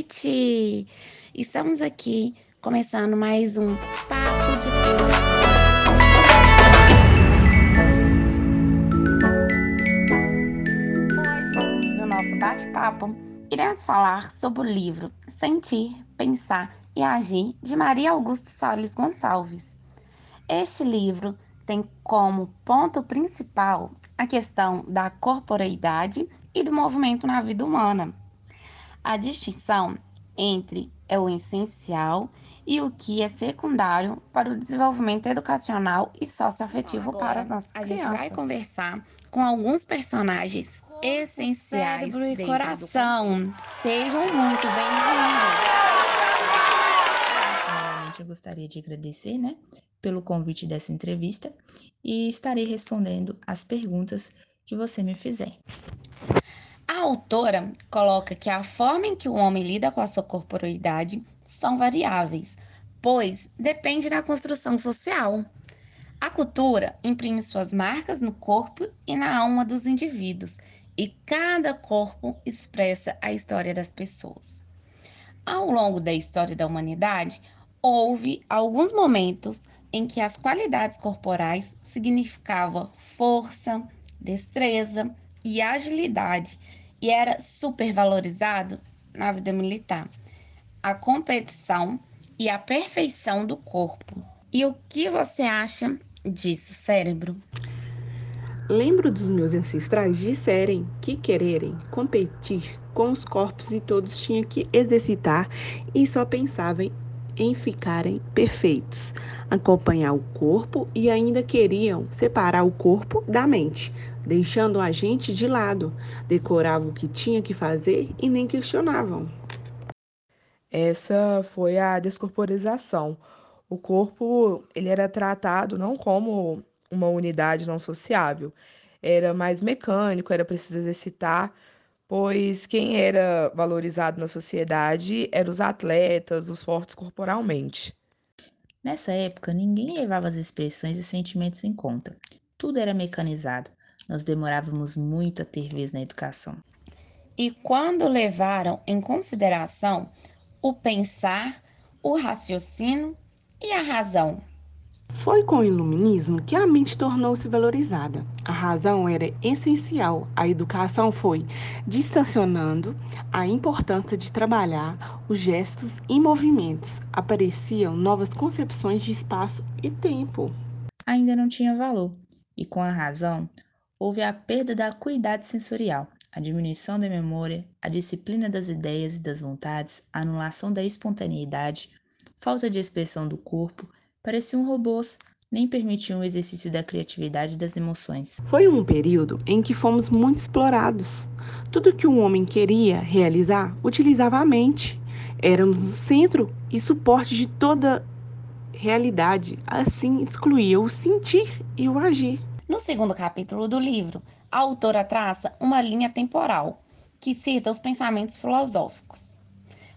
noite! Estamos aqui começando mais um Papo de. Hoje, no nosso bate-papo, iremos falar sobre o livro Sentir, Pensar e Agir de Maria Augusto Solis Gonçalves. Este livro tem como ponto principal a questão da corporeidade e do movimento na vida humana. A distinção entre é o essencial e o que é secundário para o desenvolvimento educacional e socioafetivo Agora, para as nossas a crianças. A gente vai conversar com alguns personagens Corpo, essenciais cérebro e coração. Sejam muito bem-vindos. Primeiramente, eu gostaria de agradecer, né, pelo convite dessa entrevista e estarei respondendo as perguntas que você me fizer. A autora coloca que a forma em que o homem lida com a sua corporeidade são variáveis, pois depende da construção social. A cultura imprime suas marcas no corpo e na alma dos indivíduos, e cada corpo expressa a história das pessoas. Ao longo da história da humanidade, houve alguns momentos em que as qualidades corporais significavam força, destreza e agilidade e era supervalorizado na vida militar. A competição e a perfeição do corpo. E o que você acha disso, cérebro? Lembro dos meus ancestrais disserem que quererem competir com os corpos e todos tinham que exercitar e só pensavam em ficarem perfeitos, acompanhar o corpo e ainda queriam separar o corpo da mente, deixando a gente de lado, decoravam o que tinha que fazer e nem questionavam. Essa foi a descorporização. O corpo ele era tratado não como uma unidade não sociável, era mais mecânico, era preciso exercitar pois quem era valorizado na sociedade eram os atletas, os fortes corporalmente. Nessa época, ninguém levava as expressões e sentimentos em conta. Tudo era mecanizado. Nós demorávamos muito a ter vez na educação. E quando levaram em consideração o pensar, o raciocínio e a razão, foi com o iluminismo que a mente tornou-se valorizada. A razão era essencial. A educação foi distanciando a importância de trabalhar os gestos e movimentos. Apareciam novas concepções de espaço e tempo. Ainda não tinha valor, e com a razão houve a perda da acuidade sensorial, a diminuição da memória, a disciplina das ideias e das vontades, a anulação da espontaneidade, falta de expressão do corpo Pareciam robôs, nem permitiam o exercício da criatividade e das emoções. Foi um período em que fomos muito explorados. Tudo que um homem queria realizar utilizava a mente. Éramos o centro e suporte de toda realidade. Assim excluía o sentir e o agir. No segundo capítulo do livro, a autora traça uma linha temporal que cita os pensamentos filosóficos.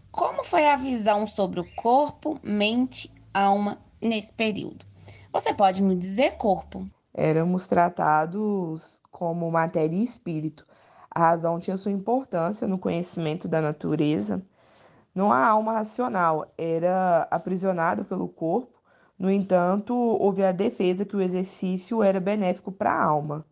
Como foi a visão sobre o corpo, mente, alma nesse período. Você pode me dizer, corpo? Éramos tratados como matéria e espírito. A razão tinha sua importância no conhecimento da natureza. Não há alma racional, era aprisionado pelo corpo. No entanto, houve a defesa que o exercício era benéfico para a alma.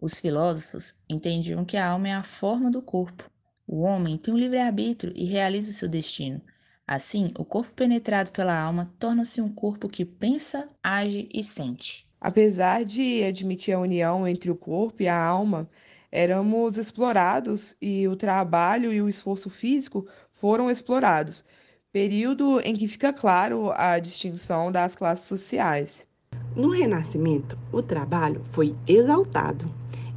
Os filósofos entendiam que a alma é a forma do corpo. O homem tem um livre-arbítrio e realiza o seu destino. Assim, o corpo penetrado pela alma torna-se um corpo que pensa, age e sente. Apesar de admitir a união entre o corpo e a alma, éramos explorados e o trabalho e o esforço físico foram explorados, período em que fica claro a distinção das classes sociais. No Renascimento, o trabalho foi exaltado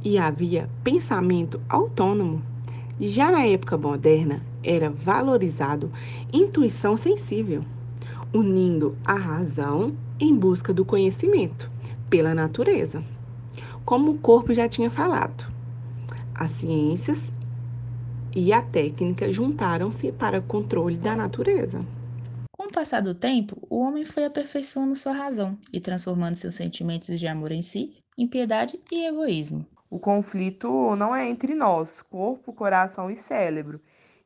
e havia pensamento autônomo. Já na época moderna, era valorizado intuição sensível, unindo a razão em busca do conhecimento pela natureza. Como o corpo já tinha falado, as ciências e a técnica juntaram-se para o controle da natureza. Com o passar do tempo, o homem foi aperfeiçoando sua razão e transformando seus sentimentos de amor em si em piedade e egoísmo. O conflito não é entre nós, corpo, coração e cérebro,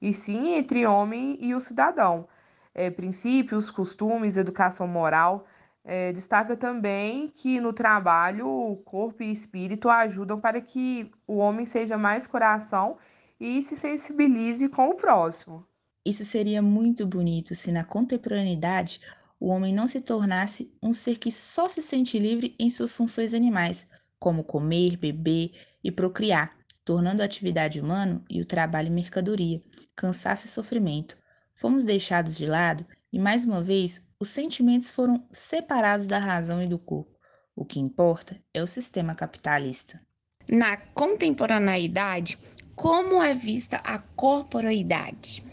e sim entre homem e o cidadão. É, princípios, costumes, educação moral. É, destaca também que no trabalho o corpo e espírito ajudam para que o homem seja mais coração e se sensibilize com o próximo. Isso seria muito bonito se na contemporaneidade o homem não se tornasse um ser que só se sente livre em suas funções animais, como comer, beber e procriar, tornando a atividade humana e o trabalho mercadoria, cansaço e sofrimento. Fomos deixados de lado e, mais uma vez, os sentimentos foram separados da razão e do corpo. O que importa é o sistema capitalista. Na contemporaneidade, como é vista a corporoidade?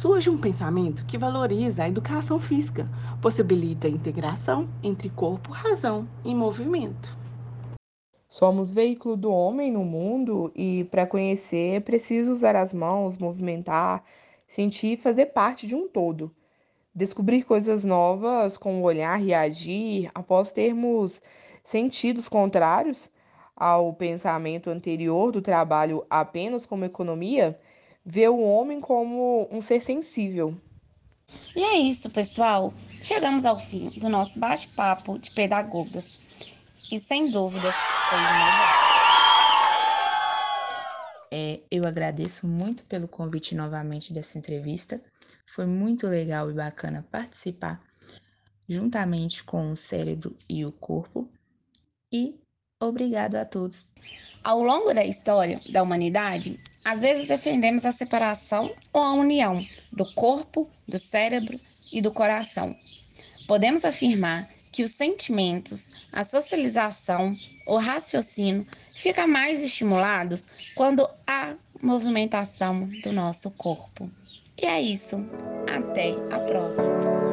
surge um pensamento que valoriza a educação física, possibilita a integração entre corpo, razão e movimento. Somos veículo do homem no mundo e, para conhecer, é preciso usar as mãos, movimentar, sentir e fazer parte de um todo. Descobrir coisas novas com o olhar e agir após termos sentidos contrários ao pensamento anterior do trabalho apenas como economia vê o homem como um ser sensível. E é isso, pessoal. Chegamos ao fim do nosso bate-papo de pedagogas. E sem dúvidas, foi melhor. É, eu agradeço muito pelo convite novamente dessa entrevista. Foi muito legal e bacana participar juntamente com o cérebro e o corpo. E obrigado a todos. Ao longo da história da humanidade, às vezes defendemos a separação ou a união do corpo, do cérebro e do coração. Podemos afirmar que os sentimentos, a socialização, o raciocínio ficam mais estimulados quando há movimentação do nosso corpo. E é isso. Até a próxima.